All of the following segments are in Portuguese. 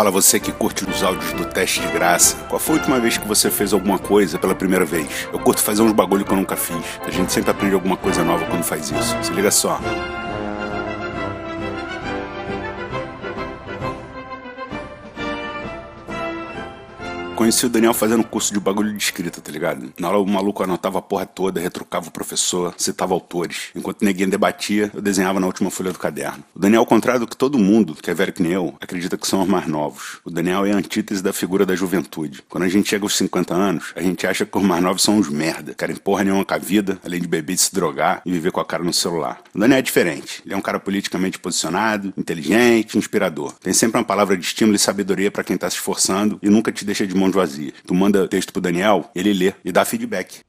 Fala você que curte os áudios do teste de graça. Qual foi a última vez que você fez alguma coisa pela primeira vez? Eu curto fazer uns bagulho que eu nunca fiz. A gente sempre aprende alguma coisa nova quando faz isso. Se liga só. Conheci o Daniel fazendo curso de bagulho de escrita, tá ligado? Na aula o maluco anotava a porra toda, retrucava o professor, citava autores. Enquanto ninguém debatia, eu desenhava na última folha do caderno. O Daniel, ao contrário do que todo mundo, que é velho que nem eu, acredita que são os mais novos. O Daniel é a antítese da figura da juventude. Quando a gente chega aos 50 anos, a gente acha que os mais novos são uns merda, querem porra nenhuma com a vida, além de beber se drogar e viver com a cara no celular. O Daniel é diferente. Ele é um cara politicamente posicionado, inteligente, inspirador. Tem sempre uma palavra de estímulo e sabedoria para quem tá se esforçando e nunca te deixa de mão mãos vazias. Tu manda texto pro Daniel, ele lê e dá feedback.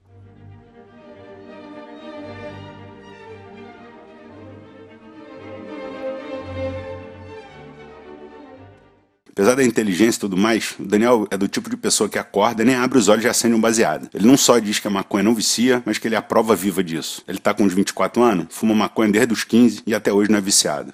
Apesar da inteligência e tudo mais, o Daniel é do tipo de pessoa que acorda, nem abre os olhos e já acende um baseado. Ele não só diz que a maconha não vicia, mas que ele é a prova viva disso. Ele tá com uns 24 anos, fuma maconha desde os 15 e até hoje não é viciado.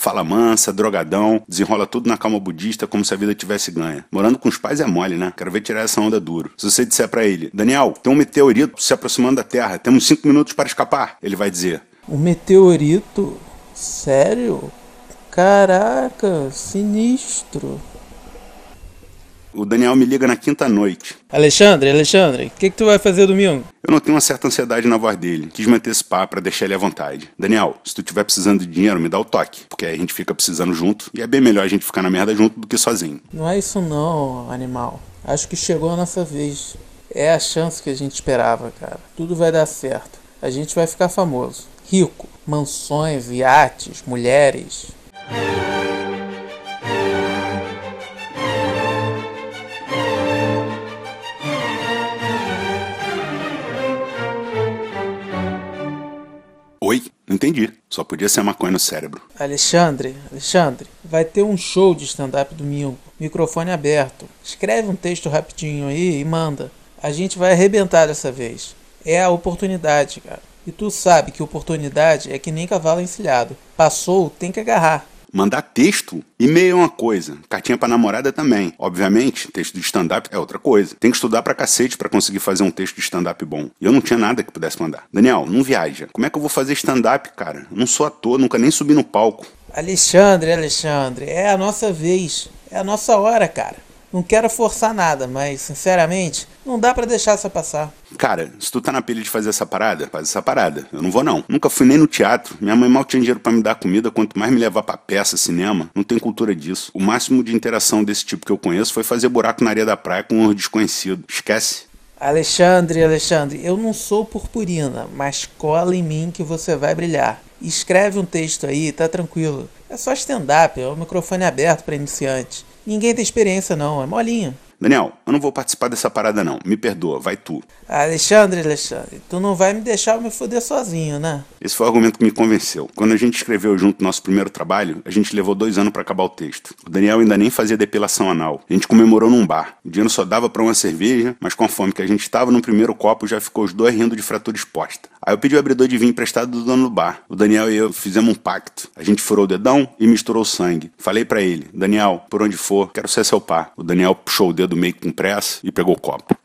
Fala mansa, drogadão, desenrola tudo na calma budista como se a vida tivesse ganha. Morando com os pais é mole, né? Quero ver tirar essa onda duro. Se você disser para ele, Daniel, tem um meteorito se aproximando da Terra, temos cinco minutos para escapar, ele vai dizer. Um meteorito? Sério? Caraca, sinistro. O Daniel me liga na quinta noite. Alexandre, Alexandre, o que, que tu vai fazer domingo? Eu notei uma certa ansiedade na voz dele. Quis me antecipar para deixar ele à vontade. Daniel, se tu tiver precisando de dinheiro, me dá o toque. Porque aí a gente fica precisando junto. E é bem melhor a gente ficar na merda junto do que sozinho. Não é isso não, animal. Acho que chegou a nossa vez. É a chance que a gente esperava, cara. Tudo vai dar certo. A gente vai ficar famoso. Rico. Mansões, iates, mulheres. Entendi. Só podia ser maconha no cérebro. Alexandre, Alexandre, vai ter um show de stand-up domingo. Microfone aberto. Escreve um texto rapidinho aí e manda. A gente vai arrebentar dessa vez. É a oportunidade, cara. E tu sabe que oportunidade é que nem cavalo encilhado. Passou, tem que agarrar. Mandar texto, e-mail é uma coisa, cartinha pra namorada também. Obviamente, texto de stand-up é outra coisa. Tem que estudar pra cacete pra conseguir fazer um texto de stand-up bom. E eu não tinha nada que pudesse mandar. Daniel, não viaja. Como é que eu vou fazer stand-up, cara? Eu não sou ator, nunca nem subi no palco. Alexandre, Alexandre, é a nossa vez. É a nossa hora, cara. Não quero forçar nada, mas, sinceramente, não dá para deixar essa passar. Cara, se tu tá na pilha de fazer essa parada, faz essa parada. Eu não vou não. Nunca fui nem no teatro. Minha mãe mal tinha dinheiro para me dar comida, quanto mais me levar pra peça, cinema. Não tem cultura disso. O máximo de interação desse tipo que eu conheço foi fazer buraco na areia da praia com um desconhecido. Esquece. Alexandre, Alexandre, eu não sou purpurina, mas cola em mim que você vai brilhar. Escreve um texto aí, tá tranquilo. É só stand-up, é o microfone aberto para iniciante. Ninguém tem experiência não, é molinho. Daniel, eu não vou participar dessa parada não. Me perdoa, vai tu. Alexandre, Alexandre, tu não vai me deixar me foder sozinho, né? Esse foi o argumento que me convenceu. Quando a gente escreveu junto nosso primeiro trabalho, a gente levou dois anos para acabar o texto. O Daniel ainda nem fazia depilação anal. A gente comemorou num bar. O dinheiro só dava para uma cerveja, mas com a fome que a gente estava no primeiro copo, já ficou os dois rindo de fratura exposta. Aí eu pedi o abridor de vinho emprestado do dono do bar. O Daniel e eu fizemos um pacto. A gente furou o dedão e misturou sangue. Falei para ele, Daniel, por onde for, quero ser seu par. O Daniel puxou o dedo meio com pressa e pegou o copo.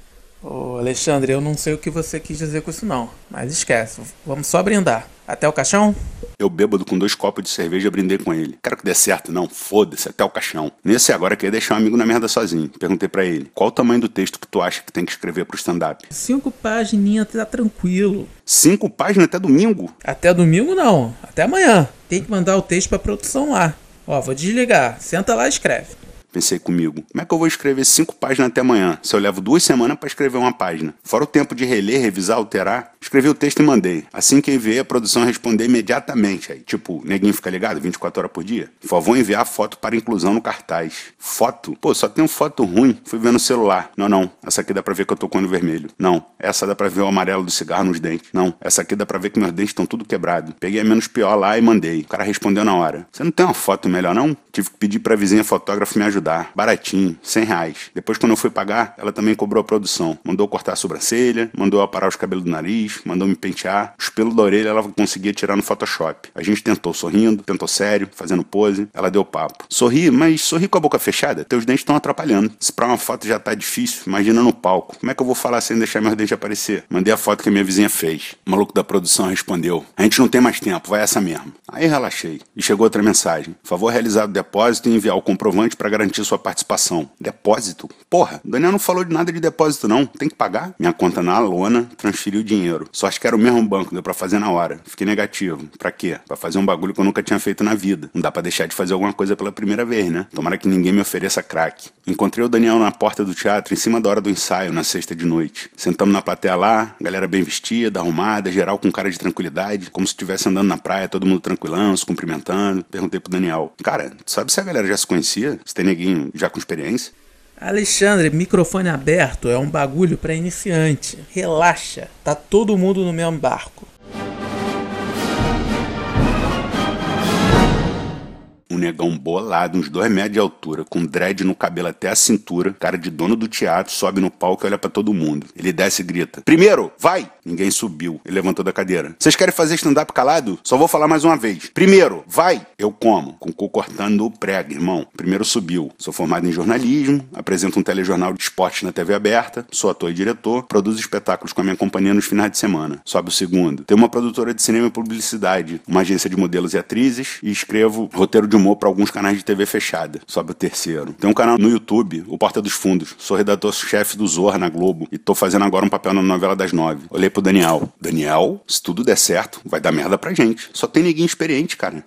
Ô Alexandre, eu não sei o que você quis dizer com isso não, mas esquece, vamos só brindar. Até o caixão? Eu bêbado com dois copos de cerveja brindei com ele. Quero que dê certo, não, foda-se, até o caixão. Nesse agora queria deixar um amigo na merda sozinho. Perguntei para ele, qual o tamanho do texto que tu acha que tem que escrever pro stand-up? Cinco páginas, tá tranquilo. Cinco páginas até domingo? Até domingo não, até amanhã. Tem que mandar o texto pra produção lá. Ó, vou desligar, senta lá e escreve. Pensei comigo, como é que eu vou escrever cinco páginas até amanhã, se eu levo duas semanas para escrever uma página? Fora o tempo de reler, revisar, alterar. Escrevi o texto e mandei. Assim que enviei, a produção respondeu imediatamente. Aí, tipo, neguinho fica ligado 24 horas por dia? Por favor, enviar foto para inclusão no cartaz. Foto? Pô, só tem foto ruim. Fui ver no celular. Não, não. Essa aqui dá pra ver que eu tô com olho vermelho. Não. Essa dá pra ver o amarelo do cigarro nos dentes. Não. Essa aqui dá pra ver que meus dentes estão tudo quebrados. Peguei a menos pior lá e mandei. O cara respondeu na hora. Você não tem uma foto melhor, não? Tive que pedir pra vizinha fotógrafa me ajudar. Baratinho, 100 reais. Depois, quando eu fui pagar, ela também cobrou a produção. Mandou cortar a sobrancelha, mandou aparar os cabelos do nariz, mandou me pentear. Os pelos da orelha ela conseguia tirar no Photoshop. A gente tentou sorrindo, tentou sério, fazendo pose. Ela deu papo. Sorri, mas sorri com a boca fechada. Teus dentes estão atrapalhando. Se pra uma foto já tá difícil, imagina no palco. Como é que eu vou falar sem deixar meus dentes aparecer? Mandei a foto que a minha vizinha fez. O maluco da produção respondeu: A gente não tem mais tempo, vai essa mesmo. Aí relaxei. E chegou outra mensagem: Favor realizado depósito e enviar o comprovante para garantir sua participação. Depósito? Porra, o Daniel não falou de nada de depósito, não. Tem que pagar? Minha conta na lona, transferiu o dinheiro. Só acho que era o mesmo banco, deu pra fazer na hora. Fiquei negativo. Pra quê? Pra fazer um bagulho que eu nunca tinha feito na vida. Não dá pra deixar de fazer alguma coisa pela primeira vez, né? Tomara que ninguém me ofereça crack. Encontrei o Daniel na porta do teatro, em cima da hora do ensaio, na sexta de noite. Sentamos na plateia lá, galera bem vestida, arrumada, geral com cara de tranquilidade, como se estivesse andando na praia, todo mundo tranquilão, se cumprimentando. Perguntei pro Daniel, cara, sabe se a galera já se conhecia? Se tem neguinho já com experiência? Alexandre, microfone aberto é um bagulho para iniciante. Relaxa, tá todo mundo no mesmo barco. Um negão bolado, uns dois metros de altura, com dread no cabelo até a cintura, cara de dono do teatro, sobe no palco e olha para todo mundo. Ele desce e grita: Primeiro, vai! Ninguém subiu. Ele levantou da cadeira. Vocês querem fazer stand-up calado? Só vou falar mais uma vez. Primeiro, vai! Eu como, com o cu cortando o prego, irmão. Primeiro subiu. Sou formado em jornalismo, apresento um telejornal de esportes na TV aberta, sou ator e diretor, produzo espetáculos com a minha companhia nos finais de semana. Sobe o segundo. Tenho uma produtora de cinema e publicidade, uma agência de modelos e atrizes e escrevo roteiro de humor para alguns canais de TV fechada. Sobe o terceiro. Tem um canal no YouTube, o Porta dos Fundos. Sou redator-chefe do Zorra na Globo e tô fazendo agora um papel na novela das nove. Olhei pro Daniel. Daniel, se tudo der certo, vai dar merda pra gente. Só tem ninguém experiente, cara.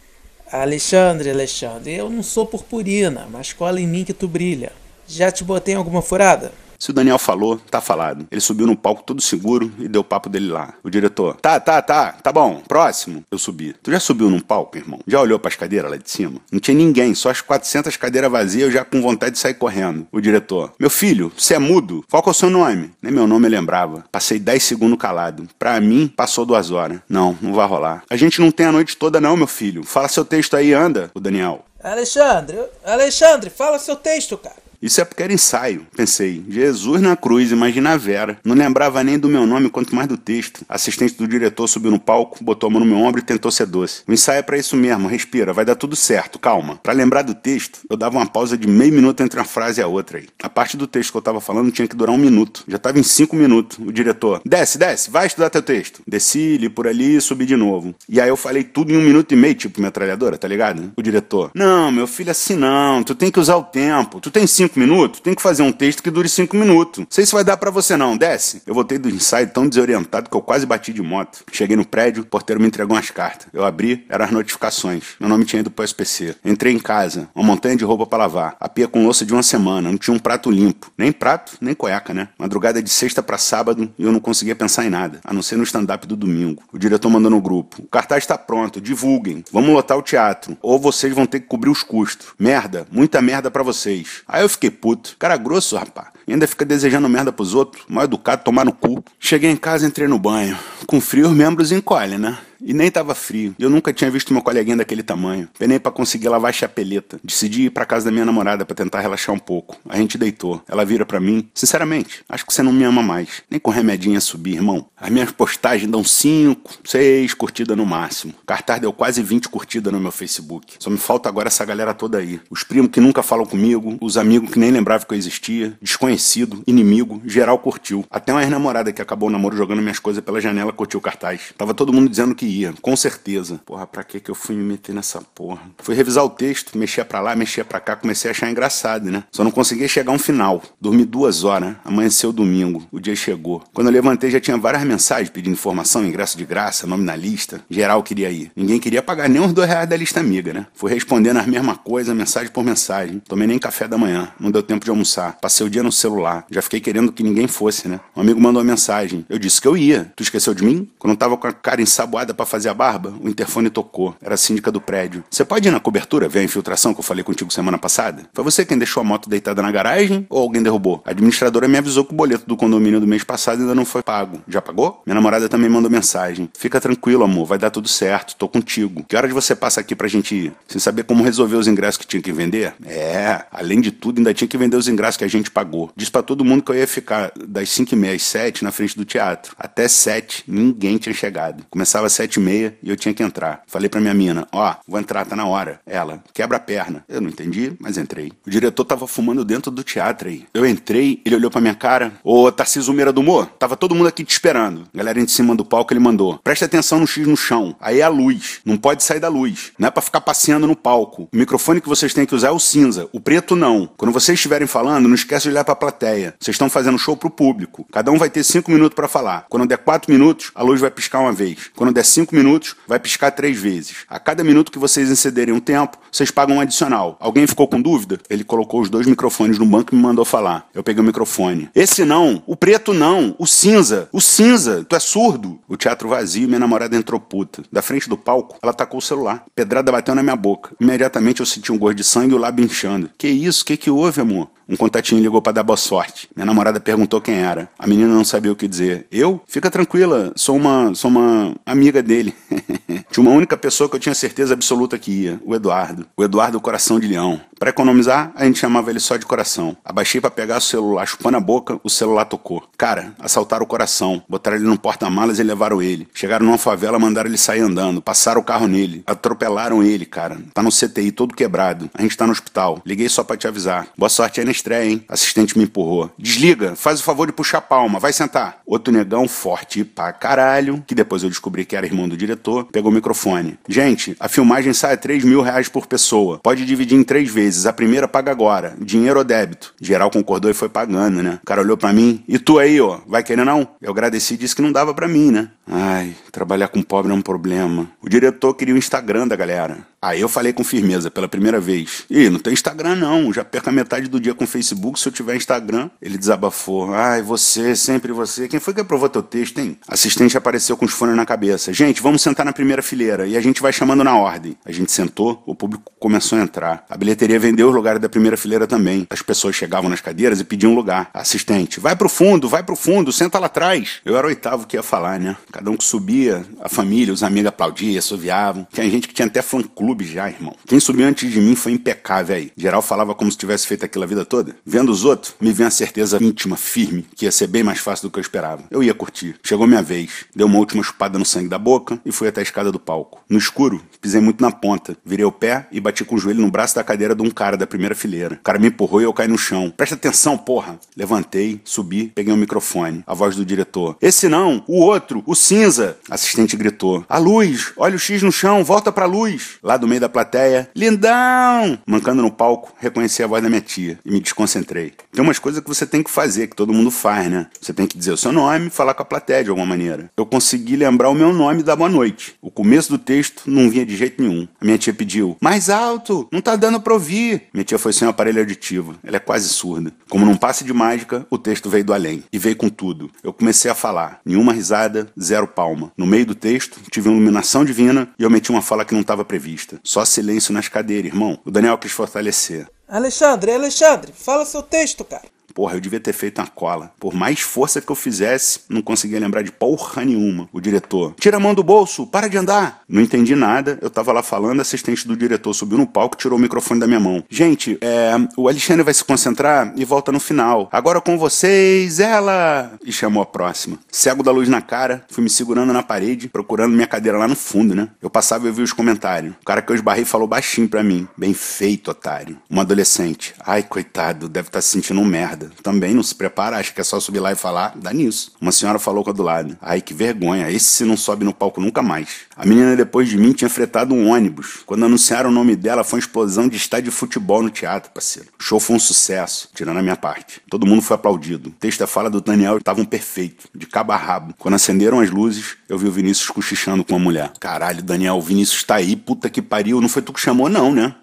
Alexandre, Alexandre, eu não sou purpurina, mas cola em mim que tu brilha. Já te botei em alguma furada? Se o Daniel falou, tá falado. Ele subiu no palco todo seguro e deu o papo dele lá. O diretor, tá, tá, tá, tá bom, próximo. Eu subi. Tu já subiu num palco, irmão? Já olhou pras cadeiras lá de cima? Não tinha ninguém, só as 400 cadeiras vazias, eu já com vontade de sair correndo. O diretor, meu filho, você é mudo? Qual que é o seu nome? Nem meu nome eu lembrava. Passei 10 segundos calado. Pra mim, passou duas horas. Não, não vai rolar. A gente não tem a noite toda não, meu filho. Fala seu texto aí, anda, o Daniel. Alexandre, Alexandre, fala seu texto, cara. Isso é porque era ensaio. Pensei, Jesus na cruz, imagina a Vera. Não lembrava nem do meu nome, quanto mais do texto. Assistente do diretor subiu no palco, botou a mão no meu ombro e tentou ser doce. O ensaio é pra isso mesmo, respira, vai dar tudo certo, calma. Para lembrar do texto, eu dava uma pausa de meio minuto entre uma frase e a outra aí. A parte do texto que eu tava falando tinha que durar um minuto. Já tava em cinco minutos. O diretor, desce, desce, vai estudar teu texto. Desci, li por ali e subi de novo. E aí eu falei tudo em um minuto e meio, tipo metralhadora, tá ligado? O diretor, não, meu filho, assim não, tu tem que usar o tempo. Tu tem cinco cinco minutos, tem que fazer um texto que dure cinco minutos. Não sei se vai dar para você não, desce. Eu voltei do ensaio tão desorientado que eu quase bati de moto. Cheguei no prédio, o porteiro me entregou umas cartas. Eu abri, eram as notificações. Meu nome tinha ido pro SPC. Entrei em casa, uma montanha de roupa para lavar. A pia com louça de uma semana, não tinha um prato limpo. Nem prato, nem cueca, né? Madrugada de sexta para sábado e eu não conseguia pensar em nada, a não ser no stand-up do domingo. O diretor mandou no grupo. O cartaz está pronto, divulguem. Vamos lotar o teatro. Ou vocês vão ter que cobrir os custos. Merda, muita merda para vocês. Aí eu fiquei puto. Cara grosso, rapaz. E ainda fica desejando merda pros outros. Mal educado, tomar no cu. Cheguei em casa entrei no banho. Com frio, os membros encolhem, né? E nem tava frio. Eu nunca tinha visto meu coleguinha daquele tamanho. Penei para conseguir lavar chapeleta. Decidi ir para casa da minha namorada para tentar relaxar um pouco. A gente deitou. Ela vira para mim. Sinceramente, acho que você não me ama mais. Nem com remedinho a subir, irmão. As minhas postagens dão 5, 6 curtidas no máximo. Cartaz deu quase 20 curtidas no meu Facebook. Só me falta agora essa galera toda aí. Os primos que nunca falam comigo, os amigos que nem lembravam que eu existia, desconhecido, inimigo, geral curtiu. Até uma ex-namorada que acabou o namoro jogando minhas coisas pela janela curtiu o cartaz. Tava todo mundo dizendo que ia, com certeza. Porra, pra que que eu fui me meter nessa porra? Fui revisar o texto, mexia pra lá, mexia pra cá, comecei a achar engraçado, né? Só não conseguia chegar a um final. Dormi duas horas, amanheceu domingo, o dia chegou. Quando eu levantei já tinha várias mensagens pedindo informação, ingresso de graça, nome na lista. Geral queria ir. Ninguém queria pagar nem os dois reais da lista amiga, né? Fui respondendo as mesmas coisas, mensagem por mensagem. Tomei nem café da manhã, não deu tempo de almoçar. Passei o dia no celular. Já fiquei querendo que ninguém fosse, né? Um amigo mandou uma mensagem. Eu disse que eu ia. Tu esqueceu de mim? Quando eu tava com a cara ensaboada para fazer a barba, o interfone tocou. Era a síndica do prédio. Você pode ir na cobertura ver a infiltração que eu falei contigo semana passada? Foi você quem deixou a moto deitada na garagem ou alguém derrubou? A administradora me avisou que o boleto do condomínio do mês passado ainda não foi pago. Já pagou? Minha namorada também mandou mensagem. Fica tranquilo, amor, vai dar tudo certo, tô contigo. Que hora de você passa aqui pra gente ir? Sem saber como resolver os ingressos que tinha que vender? É, além de tudo, ainda tinha que vender os ingressos que a gente pagou. Diz para todo mundo que eu ia ficar das 5 e meia às 7 na frente do teatro. Até 7, ninguém tinha chegado. Começava às 7 e meia e eu tinha que entrar. Falei pra minha mina, ó, oh, vou entrar, tá na hora. Ela, quebra a perna. Eu não entendi, mas entrei. O diretor tava fumando dentro do teatro aí. Eu entrei, ele olhou pra minha cara. Ô, Tarcísio Meira do Humor, tava todo mundo aqui te esperando. Galera em cima do palco, ele mandou. Presta atenção no X no chão. Aí é a luz. Não pode sair da luz. Não é pra ficar passeando no palco. O microfone que vocês têm que usar é o cinza. O preto não. Quando vocês estiverem falando, não esquece de olhar pra plateia. Vocês estão fazendo show pro público. Cada um vai ter cinco minutos para falar. Quando der quatro minutos, a luz vai piscar uma vez. Quando der minutos, vai piscar três vezes. A cada minuto que vocês excederem um tempo, vocês pagam um adicional. Alguém ficou com dúvida? Ele colocou os dois microfones no banco e me mandou falar. Eu peguei o microfone. Esse não, o preto não, o cinza, o cinza, tu é surdo. O teatro vazio, minha namorada entrou puta. Da frente do palco, ela tacou o celular. Pedrada bateu na minha boca. Imediatamente eu senti um gosto de sangue e o lábio inchando. Que isso? Que que houve, amor? Um contatinho ligou para dar boa sorte. Minha namorada perguntou quem era. A menina não sabia o que dizer. Eu? Fica tranquila, sou uma, sou uma amiga dele. tinha uma única pessoa que eu tinha certeza absoluta que ia, o Eduardo. O Eduardo Coração de Leão. Para economizar, a gente chamava ele só de coração. Abaixei para pegar o celular, chupando a boca, o celular tocou. Cara, assaltaram o coração, botaram ele no porta-malas e levaram ele. Chegaram numa favela, mandaram ele sair andando, passaram o carro nele, atropelaram ele, cara. Tá no CTI todo quebrado. A gente tá no hospital. Liguei só para te avisar. Boa sorte aí na estreia, hein? Assistente me empurrou. Desliga, faz o favor de puxar a palma, vai sentar. Outro negão forte pra caralho, que depois eu descobri que era irmão do diretor, pegou o microfone. Gente, a filmagem sai a 3 mil reais por pessoa. Pode dividir em três vezes. A primeira paga agora. Dinheiro ou débito? Geral concordou e foi pagando, né? O cara olhou para mim. E tu aí, ó, vai querer não? Eu agradeci e disse que não dava para mim, né? Ai, trabalhar com pobre é um problema. O diretor queria o Instagram da galera. Aí eu falei com firmeza pela primeira vez. Ih, não tem Instagram não, já perco a metade do dia com Facebook se eu tiver Instagram. Ele desabafou. Ai, você, sempre você. Quem foi que aprovou teu texto, hein? Assistente apareceu com os fones na cabeça. Gente, vamos sentar na primeira fileira e a gente vai chamando na ordem. A gente sentou, o público começou a entrar. A bilheteria vendeu os lugares da primeira fileira também. As pessoas chegavam nas cadeiras e pediam lugar. Assistente, vai pro fundo, vai pro fundo, senta lá atrás. Eu era o oitavo que ia falar, né? Cada um que subia, a família, os amigos aplaudiam, assoviavam. Tinha gente que tinha até fã-clube clube já, irmão. Quem subiu antes de mim foi impecável aí. Geral falava como se tivesse feito aquilo a vida toda. Vendo os outros, me veio a certeza íntima, firme, que ia ser bem mais fácil do que eu esperava. Eu ia curtir. Chegou minha vez. Dei uma última chupada no sangue da boca e fui até a escada do palco. No escuro, pisei muito na ponta. Virei o pé e bati com o joelho no braço da cadeira de um cara da primeira fileira. O cara me empurrou e eu caí no chão. Presta atenção, porra. Levantei, subi, peguei o um microfone. A voz do diretor. Esse não, o outro, o cinza. Assistente gritou. A luz, olha o X no chão, volta pra luz. Lá do meio da plateia, lindão! Mancando no palco, reconheci a voz da minha tia e me desconcentrei. Tem umas coisas que você tem que fazer, que todo mundo faz, né? Você tem que dizer o seu nome, falar com a plateia de alguma maneira. Eu consegui lembrar o meu nome da boa noite. O começo do texto não vinha de jeito nenhum. A minha tia pediu, mais alto, não tá dando pra ouvir. Minha tia foi sem um aparelho auditivo, ela é quase surda. Como num passe de mágica, o texto veio do além. E veio com tudo. Eu comecei a falar, nenhuma risada, zero palma. No meio do texto, tive uma iluminação divina e eu meti uma fala que não estava prevista. Só silêncio nas cadeiras, irmão. O Daniel quis fortalecer. Alexandre, Alexandre, fala seu texto, cara. Porra, eu devia ter feito uma cola. Por mais força que eu fizesse, não conseguia lembrar de porra nenhuma. O diretor, tira a mão do bolso, para de andar. Não entendi nada, eu tava lá falando, assistente do diretor subiu no palco e tirou o microfone da minha mão. Gente, é, o Alexandre vai se concentrar e volta no final. Agora com vocês, ela! E chamou a próxima. Cego da luz na cara, fui me segurando na parede, procurando minha cadeira lá no fundo, né? Eu passava e vi os comentários. O cara que eu esbarrei falou baixinho pra mim. Bem feito, otário. Um adolescente. Ai, coitado, deve estar tá se sentindo um merda também não se prepara, acha que é só subir lá e falar, dá nisso. Uma senhora falou com a do lado. Ai, que vergonha, esse se não sobe no palco nunca mais. A menina depois de mim tinha fretado um ônibus. Quando anunciaram o nome dela, foi uma explosão de estádio de futebol no teatro, parceiro. O show foi um sucesso, tirando a minha parte. Todo mundo foi aplaudido. O texto e a fala do Daniel estavam perfeitos, de cabo a rabo. Quando acenderam as luzes, eu vi o Vinícius cochichando com a mulher. Caralho, Daniel, o Vinícius tá aí, puta que pariu. Não foi tu que chamou, não, né?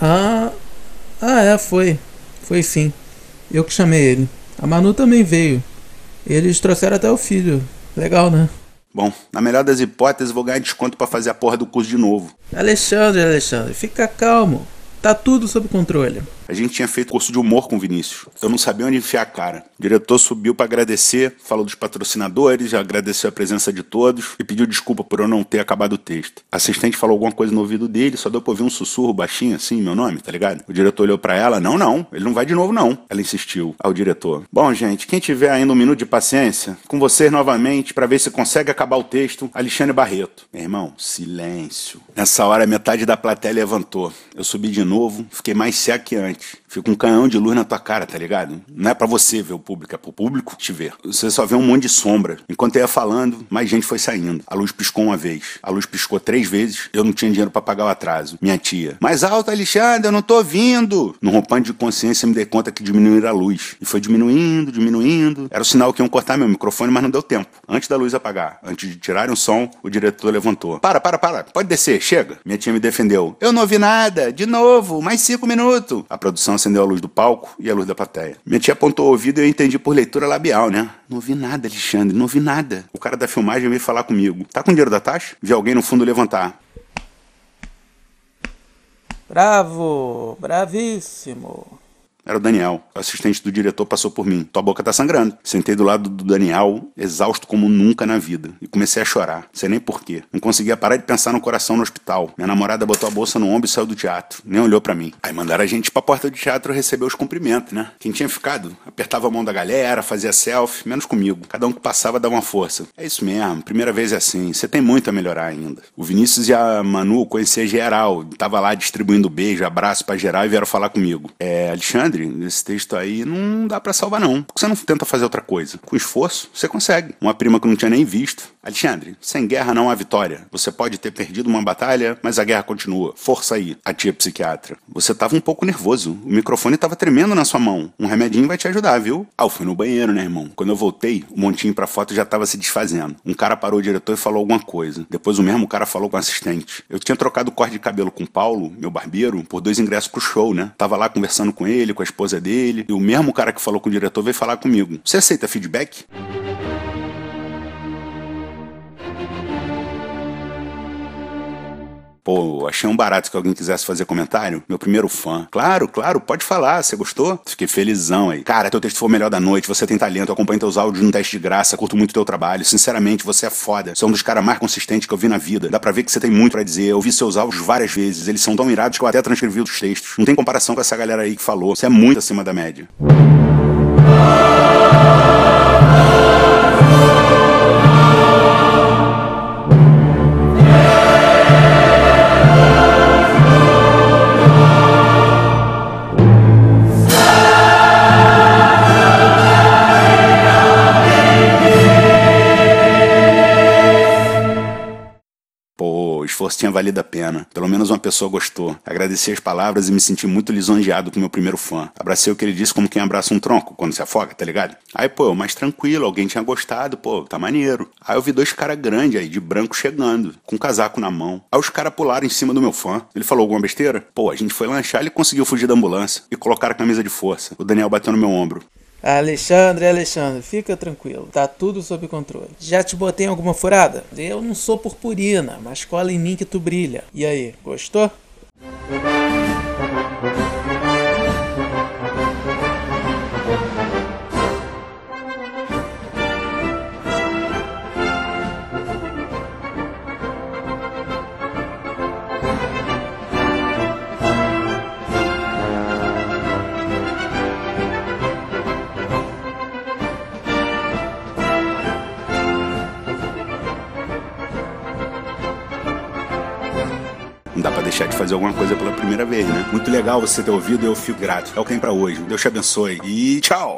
Ah, ah é, foi. Foi sim. Eu que chamei ele. A Manu também veio. Eles trouxeram até o filho. Legal, né? Bom, na melhor das hipóteses, vou ganhar desconto para fazer a porra do curso de novo. Alexandre, Alexandre, fica calmo. Tá tudo sob controle. A gente tinha feito curso de humor com o Vinícius. Eu não sabia onde enfiar a cara. O diretor subiu para agradecer, falou dos patrocinadores, agradeceu a presença de todos e pediu desculpa por eu não ter acabado o texto. A assistente falou alguma coisa no ouvido dele, só deu pra ouvir um sussurro baixinho assim, meu nome, tá ligado? O diretor olhou para ela, não, não, ele não vai de novo não. Ela insistiu ao diretor. Bom, gente, quem tiver ainda um minuto de paciência, com vocês novamente para ver se consegue acabar o texto, Alexandre Barreto. Meu irmão, silêncio. Nessa hora metade da plateia levantou. Eu subi de novo, fiquei mais seco que antes. much. Fica um canhão de luz na tua cara, tá ligado? Não é para você ver o público, é pro público te ver. Você só vê um monte de sombra. Enquanto eu ia falando, mais gente foi saindo. A luz piscou uma vez. A luz piscou três vezes. Eu não tinha dinheiro para pagar o atraso. Minha tia. Mais alto, Alexandre, eu não tô ouvindo. No rompante de consciência, me dei conta que diminuíram a luz. E foi diminuindo, diminuindo. Era o sinal que iam cortar meu microfone, mas não deu tempo. Antes da luz apagar, antes de tirarem o som, o diretor levantou. Para, para, para. Pode descer, chega. Minha tia me defendeu. Eu não ouvi nada. De novo, mais cinco minutos. A produção acendeu a luz do palco e a luz da plateia. Minha tia apontou o ouvido e eu entendi por leitura labial, né? Não ouvi nada, Alexandre, não ouvi nada. O cara da filmagem veio falar comigo. Tá com dinheiro da taxa? Vi alguém no fundo levantar. Bravo, bravíssimo. Era o Daniel. O assistente do diretor passou por mim. Tua boca tá sangrando. Sentei do lado do Daniel, exausto como nunca na vida. E comecei a chorar. Sei nem porquê. Não conseguia parar de pensar no coração no hospital. Minha namorada botou a bolsa no ombro e saiu do teatro. Nem olhou para mim. Aí mandaram a gente pra porta do teatro receber os cumprimentos, né? Quem tinha ficado, apertava a mão da galera, fazia selfie, menos comigo. Cada um que passava dava uma força. É isso mesmo. Primeira vez é assim. Você tem muito a melhorar ainda. O Vinícius e a Manu conheciam geral. Tava lá distribuindo beijo, abraço para geral e vieram falar comigo. É, Alexandre, Alexandre, esse texto aí não dá para salvar não. Por que você não tenta fazer outra coisa? Com esforço, você consegue. Uma prima que não tinha nem visto. Alexandre, sem guerra não há vitória. Você pode ter perdido uma batalha, mas a guerra continua. Força aí, a tia psiquiatra. Você tava um pouco nervoso. O microfone tava tremendo na sua mão. Um remedinho vai te ajudar, viu? Ah, eu fui no banheiro, né, irmão? Quando eu voltei, o montinho pra foto já tava se desfazendo. Um cara parou o diretor e falou alguma coisa. Depois o mesmo cara falou com o assistente. Eu tinha trocado corte de cabelo com o Paulo, meu barbeiro, por dois ingressos pro show, né? Tava lá conversando com ele, com a esposa dele, e o mesmo cara que falou com o diretor veio falar comigo. Você aceita feedback? Pô, achei um barato que alguém quisesse fazer comentário. Meu primeiro fã. Claro, claro, pode falar. Você gostou? Fiquei felizão aí. Cara, teu texto foi o melhor da noite. Você tem talento. acompanho teus áudios no teste de graça. Curto muito teu trabalho. Sinceramente, você é foda. Você é um dos caras mais consistentes que eu vi na vida. Dá pra ver que você tem muito para dizer. Eu vi seus áudios várias vezes. Eles são tão irados que eu até transcrevi os textos. Não tem comparação com essa galera aí que falou. Você é muito acima da média. Esforço tinha valido a pena. Pelo menos uma pessoa gostou. Agradeci as palavras e me senti muito lisonjeado com meu primeiro fã. Abracei o que ele disse como quem abraça um tronco quando se afoga, tá ligado? Aí, pô, mais tranquilo, alguém tinha gostado, pô, tá maneiro. Aí eu vi dois caras grandes aí, de branco chegando, com um casaco na mão. Aí os caras pularam em cima do meu fã. Ele falou alguma besteira? Pô, a gente foi lanchar ele conseguiu fugir da ambulância. E colocaram a camisa de força. O Daniel bateu no meu ombro. Alexandre, Alexandre, fica tranquilo, tá tudo sob controle. Já te botei em alguma furada? Eu não sou purpurina, mas cola em mim que tu brilha. E aí, gostou? Fazer alguma coisa pela primeira vez, né? Muito legal você ter ouvido eu fico grato. É o que tem pra hoje. Deus te abençoe e tchau!